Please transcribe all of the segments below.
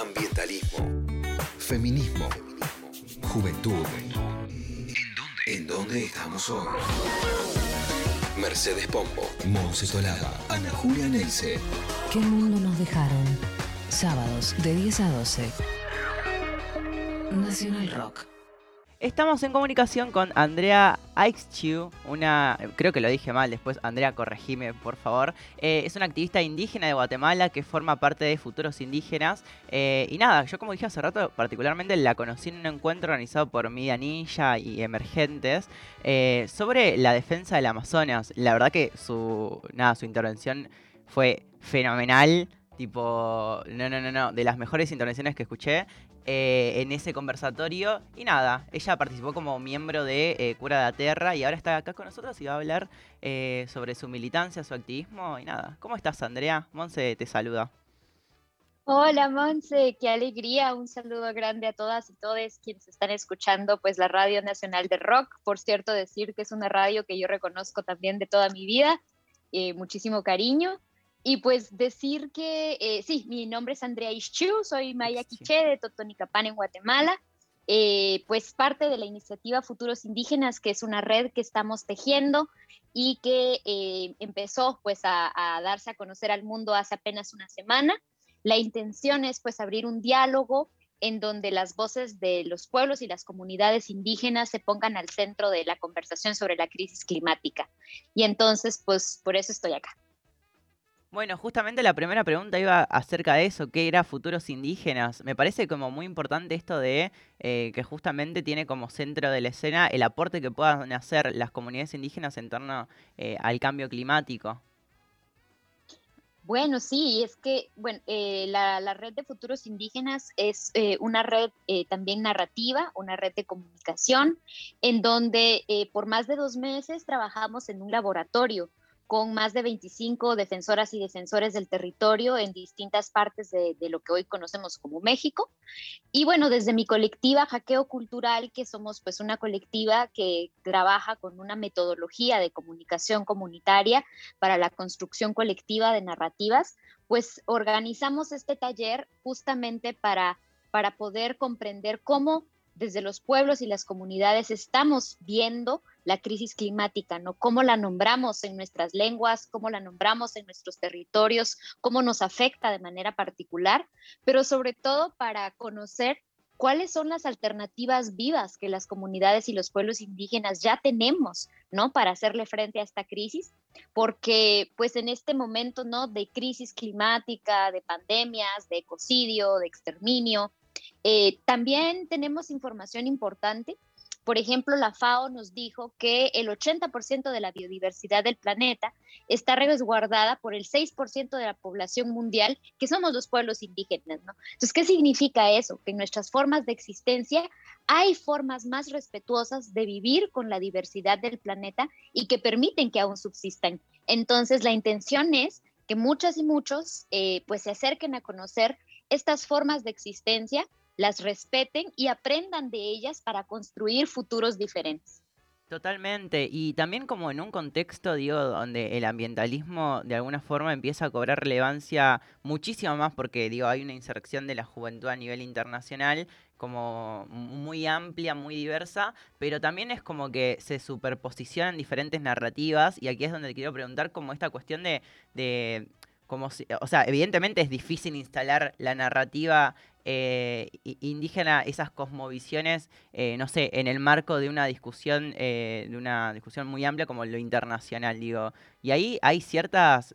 Ambientalismo. Feminismo. Juventud. ¿En dónde? estamos hoy? Mercedes Pombo, Monse Tolada, Ana Julia Neise. ¿Qué mundo nos dejaron? Sábados de 10 a 12. Nacional Rock. Estamos en comunicación con Andrea Aixchiu, una, creo que lo dije mal después, Andrea, corregime por favor. Eh, es una activista indígena de Guatemala que forma parte de Futuros Indígenas. Eh, y nada, yo como dije hace rato, particularmente la conocí en un encuentro organizado por Media Ninja y Emergentes eh, sobre la defensa del Amazonas. La verdad que su, nada, su intervención fue fenomenal. Tipo, no, no, no, no, de las mejores intervenciones que escuché. Eh, en ese conversatorio. Y nada, ella participó como miembro de eh, Cura de la Tierra y ahora está acá con nosotros y va a hablar eh, sobre su militancia, su activismo y nada. ¿Cómo estás, Andrea? Monse te saluda. Hola Monse, qué alegría, un saludo grande a todas y todos quienes están escuchando pues la Radio Nacional de Rock. Por cierto, decir que es una radio que yo reconozco también de toda mi vida, muchísimo cariño. Y pues decir que, eh, sí, mi nombre es Andrea Ischiu, soy Maya Quiche de Totonicapán en Guatemala, eh, pues parte de la iniciativa Futuros Indígenas, que es una red que estamos tejiendo y que eh, empezó pues a, a, darse a conocer al mundo hace apenas una semana. La intención es pues abrir un diálogo en donde las voces de los pueblos y las comunidades indígenas se pongan al centro de la conversación sobre la crisis climática. Y entonces pues por eso estoy acá. Bueno, justamente la primera pregunta iba acerca de eso, ¿qué era futuros indígenas? Me parece como muy importante esto de eh, que justamente tiene como centro de la escena el aporte que puedan hacer las comunidades indígenas en torno eh, al cambio climático. Bueno, sí, es que bueno, eh, la, la, red de futuros indígenas es una red también narrativa, una red de comunicación, en donde por más de dos meses trabajamos en un laboratorio con más de 25 defensoras y defensores del territorio en distintas partes de, lo que hoy conocemos como México. Y bueno, desde mi colectiva Hackeo Cultural, que somos pues una colectiva que trabaja con una metodología de comunicación comunitaria para la construcción colectiva de narrativas, pues organizamos este taller justamente para, para poder comprender cómo desde los pueblos y las comunidades estamos viendo la crisis climática, ¿no? Cómo la nombramos en nuestras lenguas, cómo la nombramos en nuestros territorios, cómo nos afecta de manera particular, pero sobre todo para conocer cuáles son las alternativas vivas que las comunidades y los pueblos indígenas ya tenemos, ¿no? Para hacerle frente a esta crisis, porque pues en este momento, ¿no? De crisis climática, de pandemias, de ecocidio, de exterminio, eh, también tenemos información importante. Por ejemplo, la FAO nos dijo que el 80% de la biodiversidad del planeta está resguardada por el 6% de la población mundial, que somos los pueblos indígenas, ¿no? Entonces, ¿qué significa eso? Que en nuestras formas de existencia hay formas más respetuosas de vivir con la diversidad del planeta y que permiten que aún subsistan. Entonces, la intención es que muchas y muchos eh, pues se acerquen a conocer estas formas de existencia las respeten y aprendan de ellas para construir futuros diferentes. Totalmente, y también como en un contexto, digo, donde el ambientalismo de alguna forma empieza a cobrar relevancia muchísimo más porque, digo, hay una inserción de la juventud a nivel internacional como muy amplia, muy diversa, pero también es como que se superposicionan diferentes narrativas y aquí es donde quiero preguntar como esta cuestión de como si, o sea, evidentemente es difícil instalar la narrativa eh, indígena, esas cosmovisiones, eh, no sé, en el marco de una discusión, eh, de una discusión muy amplia como lo internacional, digo. Y ahí hay ciertas,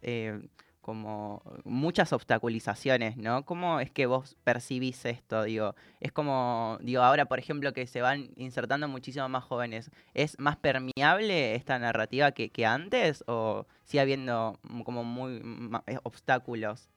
como muchas obstaculizaciones, ¿no? ¿Cómo es que vos percibís esto? Digo, es como, digo, ahora, por ejemplo, que se van insertando muchísimo más jóvenes, ¿es más permeable esta narrativa que, que antes o sigue habiendo como muy obstáculos?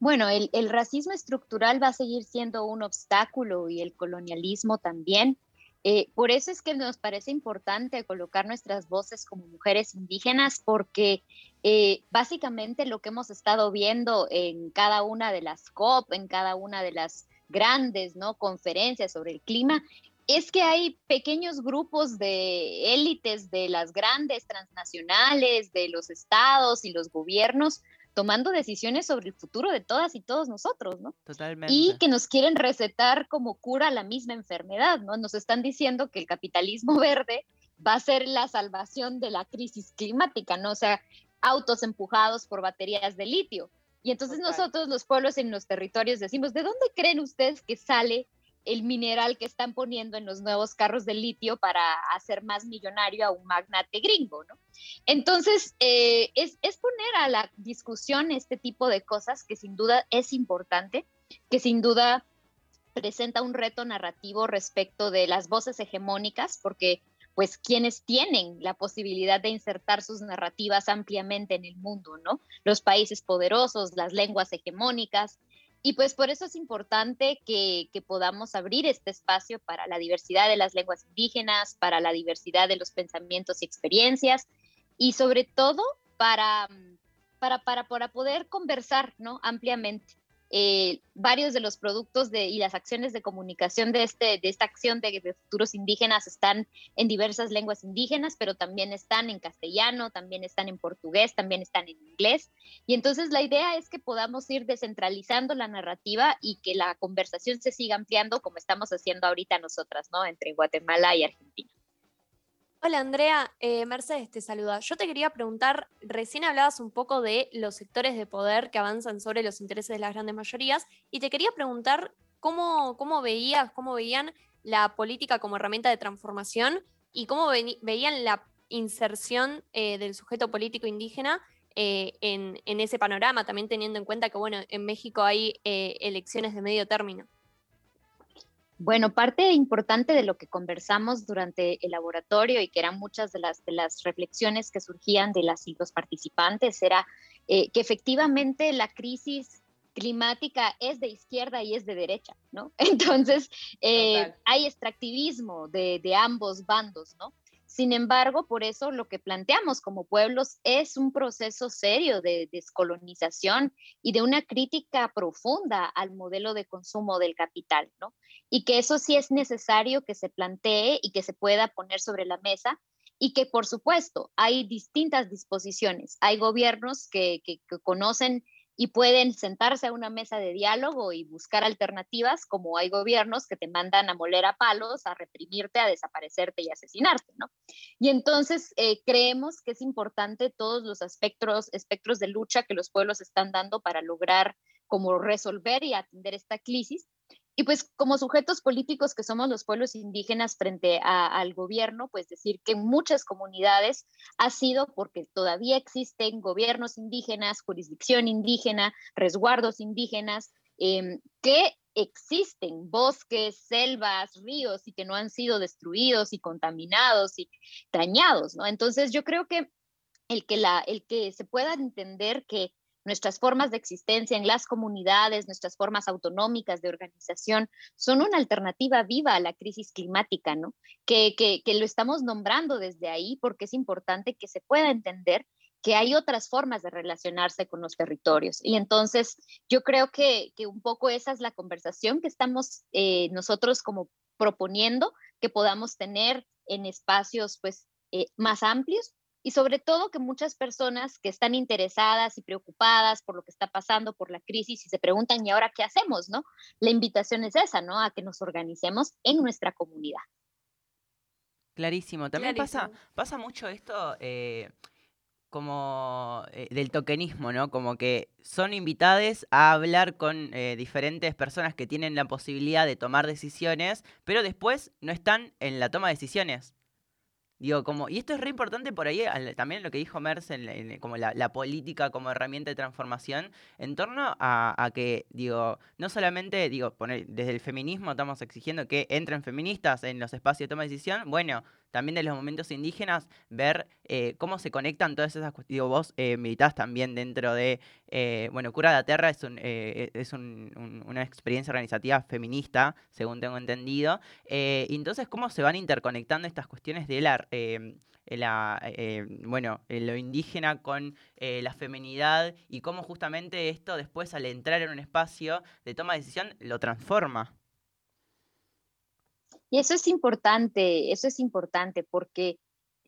Bueno, el, racismo estructural va a seguir siendo un obstáculo y el colonialismo también. Eh, por eso es que nos parece importante colocar nuestras voces como mujeres indígenas, porque eh, básicamente lo que hemos estado viendo en cada una de las COP, en cada una de las grandes ¿no? conferencias sobre el clima, es que hay pequeños grupos de élites de las grandes transnacionales, de los estados y los gobiernos, tomando decisiones sobre el futuro de todas y todos nosotros, ¿no? Totalmente. Y que nos quieren recetar como cura la misma enfermedad, ¿no? Nos están diciendo que el capitalismo verde va a ser la salvación de la crisis climática, ¿no? O sea, autos empujados por baterías de litio. Y entonces nosotros, los pueblos en los territorios, decimos, ¿de dónde creen ustedes que sale el mineral que están poniendo en los nuevos carros de litio para hacer más millonario a un magnate gringo, ¿no? Entonces, eh, es, es poner a la discusión este tipo de cosas que sin duda es importante, que sin duda presenta un reto narrativo respecto de las voces hegemónicas, porque pues quienes tienen la posibilidad de insertar sus narrativas ampliamente en el mundo, ¿no? Los países poderosos, las lenguas hegemónicas. Y pues por eso es importante que, podamos abrir este espacio para la diversidad de las lenguas indígenas, para la diversidad de los pensamientos y experiencias, y sobre todo para, para, para, para poder conversar ¿no? ampliamente. Eh, varios de los productos de, y las acciones de comunicación de, este, de esta acción de, futuros indígenas están en diversas lenguas indígenas, pero también están en castellano, también están en portugués, también están en inglés. Y entonces la idea es que podamos ir descentralizando la narrativa y que la conversación se siga ampliando como estamos haciendo ahorita nosotras, ¿no? Entre Guatemala y Argentina. Hola Andrea, eh, Mercedes te saluda. Yo te quería preguntar, recién hablabas un poco de los sectores de poder que avanzan sobre los intereses de las grandes mayorías y te quería preguntar cómo, cómo veías, cómo veían la política como herramienta de transformación y cómo veían la inserción eh, del sujeto político indígena eh, en, en, ese panorama, también teniendo en cuenta que bueno, en México hay elecciones de medio término. Bueno, parte importante de lo que conversamos durante el laboratorio y que eran muchas de las, de las reflexiones que surgían de las y los participantes era eh, que efectivamente la crisis climática es de izquierda y es de derecha, ¿no? Entonces, eh, hay extractivismo de, de, ambos bandos, ¿no? Sin embargo, por eso lo que planteamos como pueblos es un proceso serio de descolonización y de una crítica profunda al modelo de consumo del capital, ¿no? Y que eso sí es necesario que se plantee y que se pueda poner sobre la mesa y que, por supuesto, hay distintas disposiciones. Hay gobiernos que, que, que conocen y pueden sentarse a una mesa de diálogo y buscar alternativas, como hay gobiernos que te mandan a moler a palos, a reprimirte, a desaparecerte y asesinarte, ¿no? Y entonces eh, creemos que es importante todos los aspectos, espectros de lucha que los pueblos están dando para lograr como resolver y atender esta crisis y pues como sujetos políticos que somos los pueblos indígenas frente al gobierno, pues decir que muchas comunidades ha sido porque todavía existen gobiernos indígenas, jurisdicción indígena, resguardos indígenas, em, que existen bosques, selvas, ríos y que no han sido destruidos y contaminados y dañados, ¿no? Entonces yo creo que el que, la, el que se pueda entender que nuestras formas de existencia en las comunidades, nuestras formas autonómicas de organización, son una alternativa viva a la crisis climática, ¿no? Que, lo estamos nombrando desde ahí porque es importante que se pueda entender que hay otras formas de relacionarse con los territorios. Y entonces yo creo que, un poco esa es la conversación que estamos eh, nosotros como proponiendo que podamos tener en espacios pues eh, más amplios y sobre todo que muchas personas que están interesadas y preocupadas por lo que está pasando, por la crisis, y se preguntan, ¿y ahora qué hacemos? ¿no? La invitación es esa, ¿no? A que nos organicemos en nuestra comunidad. Clarísimo. También Pasa, pasa mucho esto eh, como eh, del tokenismo, ¿no? Como que son invitadas a hablar con eh, diferentes personas que tienen la posibilidad de tomar decisiones, pero después no están en la toma de decisiones. Digo, como, y esto es re importante por ahí, también lo que dijo Merce, como la, política como herramienta de transformación, en torno a, que, digo, no solamente, digo, poner, desde el feminismo estamos exigiendo que entren feministas en los espacios de toma de decisión, bueno, también de los momentos indígenas, ver eh, cómo se conectan todas esas cuestiones. Vos eh, militás también dentro de, eh, bueno, Cura de la Tierra es, un, eh, es una experiencia organizativa feminista, según tengo entendido. y entonces, ¿cómo se van interconectando estas cuestiones de la, la bueno, lo indígena con la feminidad y cómo justamente esto después al entrar en un espacio de toma de decisión lo transforma? Y eso es importante, eso es importante porque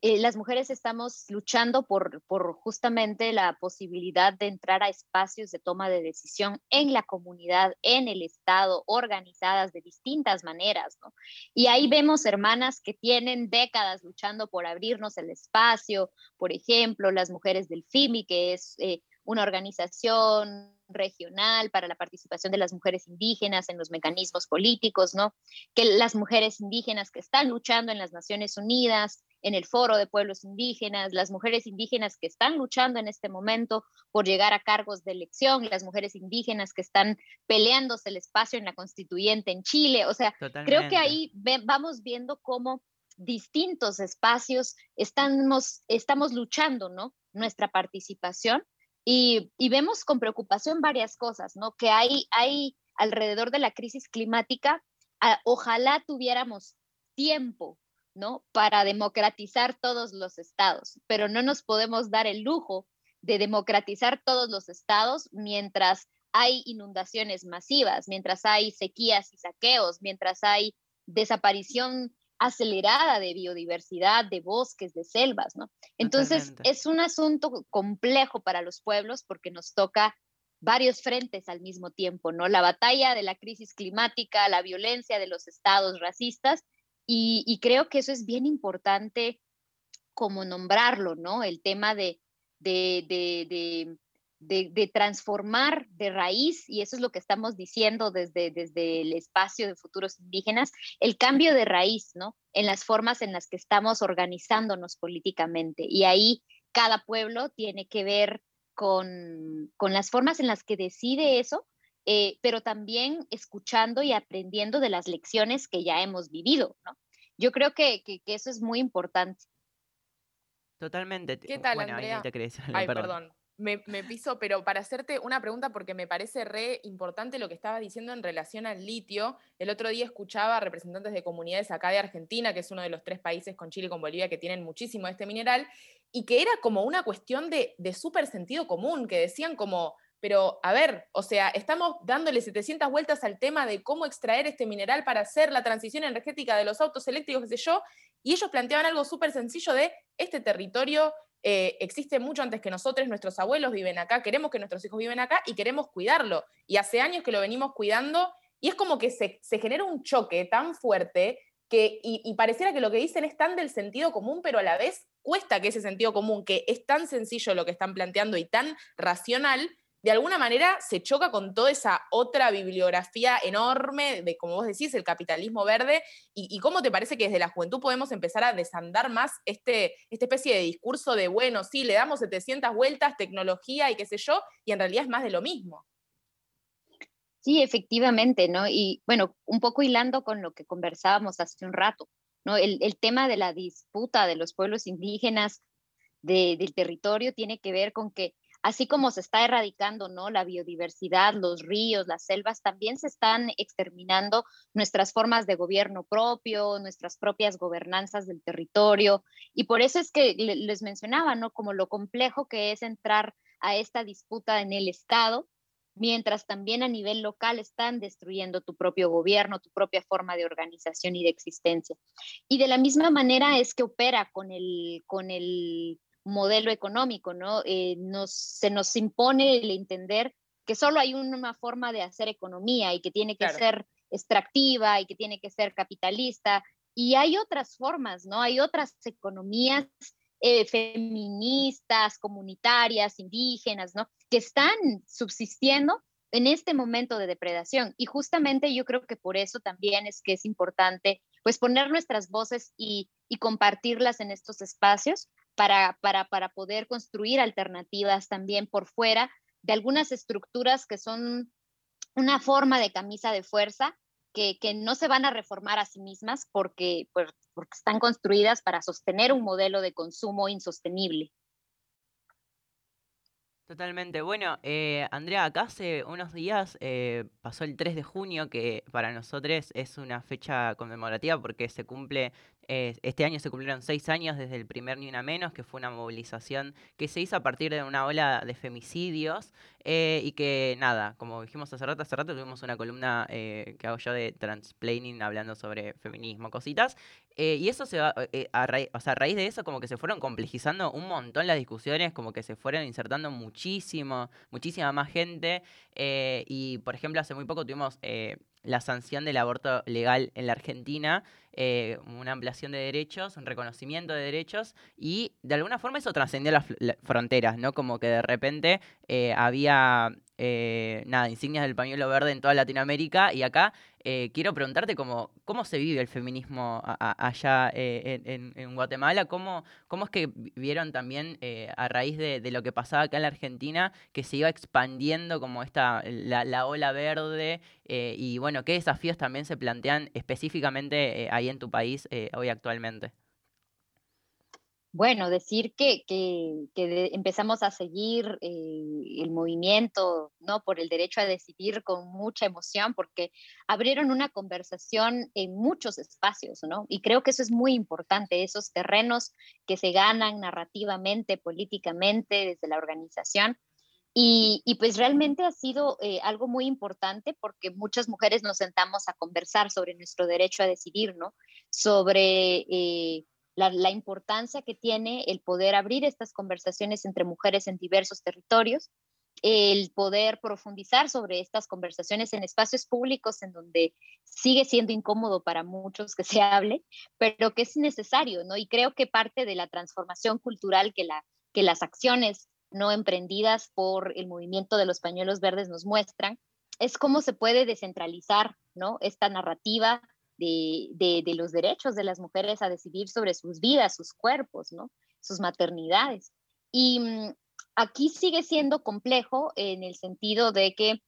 eh, las mujeres estamos luchando por, por justamente la posibilidad de entrar a espacios de toma de decisión en la comunidad, en el Estado, organizadas de distintas maneras, ¿no? Y ahí vemos hermanas que tienen décadas luchando por abrirnos el espacio, por ejemplo, las mujeres del FIMI, que es eh, una organización regional para la participación de las mujeres indígenas en los mecanismos políticos, ¿no? Que las mujeres indígenas que están luchando en las Naciones Unidas, en el Foro de Pueblos Indígenas, las mujeres indígenas que están luchando en este momento por llegar a cargos de elección, las mujeres indígenas que están peleándose el espacio en la constituyente en Chile. O sea, creo que ahí vamos viendo cómo distintos espacios estamos, estamos luchando, ¿no? Nuestra participación y, vemos con preocupación varias cosas, ¿no? Que hay, hay alrededor de la crisis climática, ojalá tuviéramos tiempo ¿no? Para democratizar todos los estados, pero no nos podemos dar el lujo de democratizar todos los estados mientras hay inundaciones masivas, mientras hay sequías y saqueos, mientras hay desaparición acelerada de biodiversidad, de bosques, de selvas, ¿no? Entonces, es un asunto complejo para los pueblos porque nos toca varios frentes al mismo tiempo, ¿no? La batalla de la crisis climática, la violencia de los estados racistas y, creo que eso es bien importante como nombrarlo, ¿no? El tema de, de, transformar de raíz, y eso es lo que estamos diciendo desde, desde el espacio de futuros indígenas, el cambio de raíz, ¿no? En las formas en las que estamos organizándonos políticamente. Y ahí cada pueblo tiene que ver con, con las formas en las que decide eso eh, pero también escuchando y aprendiendo de las lecciones que ya hemos vivido, ¿no? Yo creo que, que, eso es muy importante. Totalmente. ¿Qué tal, Andrea? Ay, perdón. Me, piso, pero para hacerte una pregunta, porque me parece re importante lo que estabas diciendo en relación al litio. El otro día escuchaba a representantes de comunidades acá de Argentina, que es uno de los tres países con Chile y con Bolivia que tienen muchísimo de este mineral, y que era como una cuestión de, de súper sentido común, que decían como, pero a ver, o sea, estamos dándole 700 vueltas al tema de cómo extraer este mineral para hacer la transición energética de los autos eléctricos, qué sé yo, y ellos planteaban algo súper sencillo de este territorio eh, existe mucho antes que nosotros, nuestros abuelos viven acá, queremos que nuestros hijos viven acá y queremos cuidarlo. Y hace años que lo venimos cuidando y es como que se, genera un choque tan fuerte que, y, y, pareciera que lo que dicen es tan del sentido común, pero a la vez cuesta que ese sentido común, que es tan sencillo lo que están planteando y tan racional, de alguna manera se choca con toda esa otra bibliografía enorme de, como vos decís, el capitalismo verde, y, cómo te parece que desde la juventud podemos empezar a desandar más este, esta especie de discurso de, bueno, sí, le damos 700 vueltas, tecnología y qué sé yo, y en realidad es más de lo mismo. Sí, efectivamente, ¿no? Y bueno, un poco hilando con lo que conversábamos hace un rato, ¿no? El, tema de la disputa de los pueblos indígenas del territorio tiene que ver con que así como se está erradicando ¿no? la biodiversidad, los ríos, las selvas, también se están exterminando nuestras formas de gobierno propio, nuestras propias gobernanzas del territorio. Y por eso es que les mencionaba, ¿no? Como lo complejo que es entrar a esta disputa en el Estado, mientras también a nivel local están destruyendo tu propio gobierno, tu propia forma de organización y de existencia. Y de la misma manera es que opera con el, con el modelo económico, ¿no? Eh, nos, se nos impone el entender que solo hay una forma de hacer economía y que tiene que ser extractiva y que tiene que ser capitalista. Y hay otras formas, ¿no? Hay otras economías eh, feministas, comunitarias, indígenas, ¿no? Que están subsistiendo en este momento de depredación. Y justamente yo creo que por eso también es que es importante, pues, poner nuestras voces y, y compartirlas en estos espacios, para, para, para poder construir alternativas también por fuera de algunas estructuras que son una forma de camisa de fuerza que, que, no se van a reformar a sí mismas porque, porque están construidas para sostener un modelo de consumo insostenible. Totalmente. Bueno, eh, Andrea, acá hace unos días eh, pasó el 3 de junio, que para nosotros es una fecha conmemorativa porque se cumple este año se cumplieron seis años desde el primer Ni Una Menos, que fue una movilización que se hizo a partir de una ola de femicidios eh, y que, nada, como dijimos hace rato, hace rato tuvimos una columna eh, que hago yo de transplaining hablando sobre feminismo, cositas. Eh, y eso se va, o sea, a raíz de eso como que se fueron complejizando un montón las discusiones, como que se fueron insertando muchísimo, muchísima más gente. y, por ejemplo, hace muy poco tuvimos la sanción del aborto legal en la Argentina, eh, una ampliación de derechos, un reconocimiento de derechos, y de alguna forma eso trascendió las, fronteras, ¿no? Como que de repente eh, había eh, nada, insignias del pañuelo verde en toda Latinoamérica. Y acá eh, quiero preguntarte cómo, cómo se vive el feminismo allá eh, en, Guatemala, ¿Cómo, cómo es que vieron también a raíz de, lo que pasaba acá en la Argentina que se iba expandiendo como esta, la, ola verde y bueno, qué desafíos también se plantean específicamente ahí en tu país hoy actualmente. Bueno, decir que, empezamos a seguir eh, el movimiento ¿no? por el derecho a decidir con mucha emoción, porque abrieron una conversación en muchos espacios, ¿no? Y creo que eso es muy importante, esos terrenos que se ganan narrativamente, políticamente, desde la organización. Y, pues realmente ha sido eh, algo muy importante porque muchas mujeres nos sentamos a conversar sobre nuestro derecho a decidir, ¿no? Sobre... Eh, la, importancia que tiene el poder abrir estas conversaciones entre mujeres en diversos territorios, el poder profundizar sobre estas conversaciones en espacios públicos en donde sigue siendo incómodo para muchos que se hable, pero que es necesario, ¿no? Y creo que parte de la transformación cultural que, la, que las acciones no emprendidas por el movimiento de los pañuelos verdes nos muestran, es cómo se puede descentralizar, ¿no? Esta narrativa de, los derechos de las mujeres a decidir sobre sus vidas, sus cuerpos, ¿no? sus maternidades. Y mm, aquí sigue siendo complejo en el sentido de que,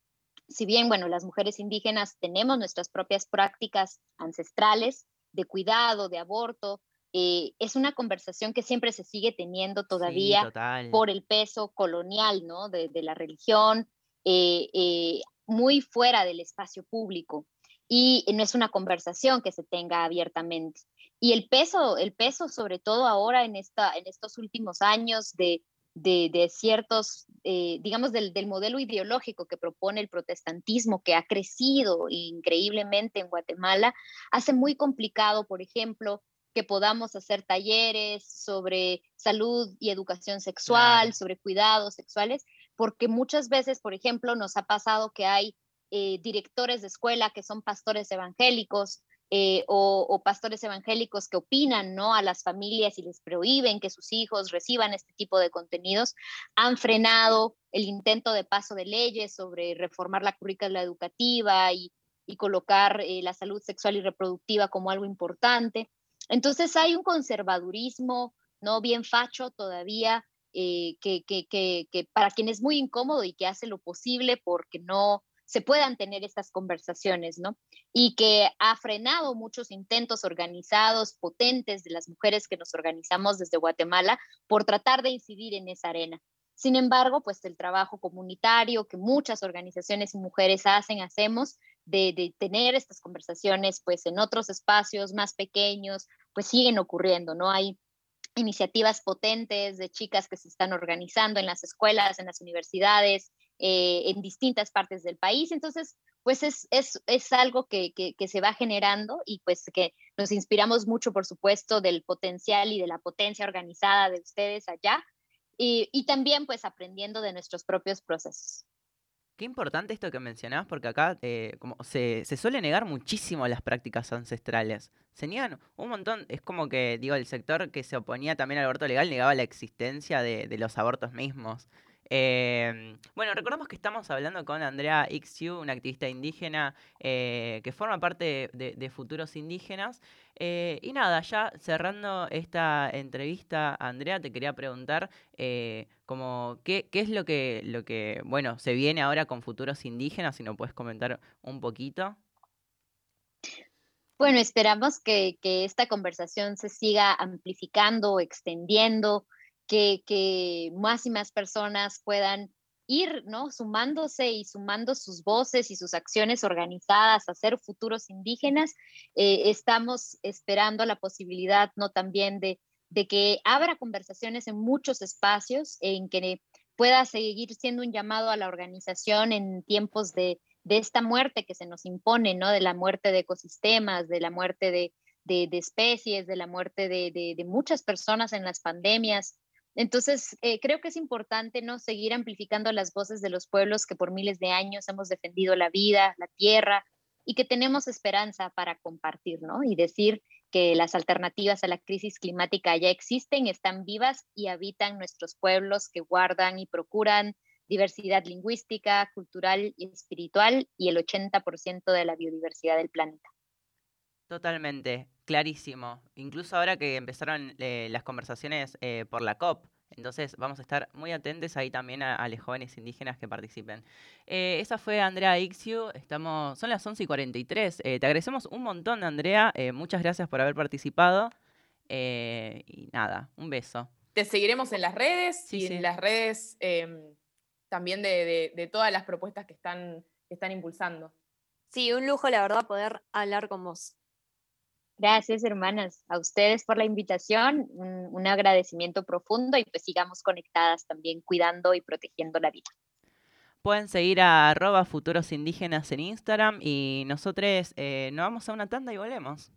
si bien, bueno, las mujeres indígenas tenemos nuestras propias prácticas ancestrales de cuidado, de aborto, eh, es una conversación que siempre se sigue teniendo todavía por el peso colonial, ¿no? De, la religión, eh, eh, muy fuera del espacio público y no es una conversación que se tenga abiertamente. Y el peso, el peso sobre todo ahora en, esta, en estos últimos años de, de, ciertos, eh, digamos, del, del, modelo ideológico que propone el protestantismo, que ha crecido increíblemente en Guatemala, hace muy complicado, por ejemplo, que podamos hacer talleres sobre salud y educación sexual, sobre cuidados sexuales, porque muchas veces, por ejemplo, nos ha pasado que hay eh, directores de escuela que son pastores evangélicos eh, o, pastores evangélicos que opinan ¿no? a las familias y les prohíben que sus hijos reciban este tipo de contenidos, han frenado el intento de paso de leyes sobre reformar la currícula educativa y, colocar eh, la salud sexual y reproductiva como algo importante. Entonces hay un conservadurismo no bien facho todavía que, que, que, para quien es muy incómodo y que hace lo posible porque no se puedan tener estas conversaciones, ¿no? Y que ha frenado muchos intentos organizados, potentes de las mujeres que nos organizamos desde Guatemala por tratar de incidir en esa arena. Sin embargo, pues el trabajo comunitario que muchas organizaciones y mujeres hacen, hacemos, de, tener estas conversaciones pues en otros espacios más pequeños, pues siguen ocurriendo, ¿no? Hay iniciativas potentes de chicas que se están organizando en las escuelas, en las universidades, eh, en distintas partes del país. Entonces, pues es, es, algo que, se va generando y pues que nos inspiramos mucho, por supuesto, del potencial y de la potencia organizada de ustedes allá y, también pues aprendiendo de nuestros propios procesos. Qué importante esto que mencionabas, porque acá eh, como se, suele negar muchísimo las prácticas ancestrales. Se niegan un montón. Es como que, digo, el sector que se oponía también al aborto legal negaba la existencia de, de los abortos mismos. Em, bueno, recordamos que estamos hablando con Andrea Xiu, una activista indígena eh, que forma parte de, Futuros Indígenas. Eh, y nada, ya cerrando esta entrevista, Andrea, te quería preguntar eh, como qué, es lo que, lo que, bueno, se viene ahora con Futuros Indígenas, si nos puedes comentar un poquito. Bueno, esperamos que esta conversación se siga amplificando, extendiendo, que, más y más personas puedan ir, ¿no? Sumándose y sumando sus voces y sus acciones organizadas a ser futuros indígenas, eh, estamos esperando la posibilidad, ¿no? También de, que abra conversaciones en muchos espacios, en que pueda seguir siendo un llamado a la organización en tiempos de, esta muerte que se nos impone, ¿no? De la muerte de ecosistemas, de la muerte de, especies, de la muerte de, muchas personas en las pandemias. Entonces, eh, creo que es importante ¿no? seguir amplificando las voces de los pueblos que por miles de años hemos defendido la vida, la tierra y que tenemos esperanza para compartir, ¿no? Y decir que las alternativas a la crisis climática ya existen, están vivas y habitan nuestros pueblos que guardan y procuran diversidad lingüística, cultural y espiritual y el 80% de la biodiversidad del planeta. Totalmente, clarísimo. Incluso ahora que empezaron eh, las conversaciones eh, por la COP, entonces vamos a estar muy atentos ahí también a, los jóvenes indígenas que participen. Eh, esa fue Andrea Ixiu, estamos, son las 11 y 43. te agradecemos un montón, Andrea. muchas gracias por haber participado. y nada, un beso. Te seguiremos en las redes y en las redes em, también de, todas las propuestas que están, que están impulsando. Sí, un lujo, la verdad, poder hablar con vos. Gracias, hermanas, a ustedes por la invitación, un, agradecimiento profundo y pues sigamos conectadas también cuidando y protegiendo la vida. Pueden seguir a arroba futuros indígenas en Instagram y nosotros eh, nos vamos a una tanda y volvemos.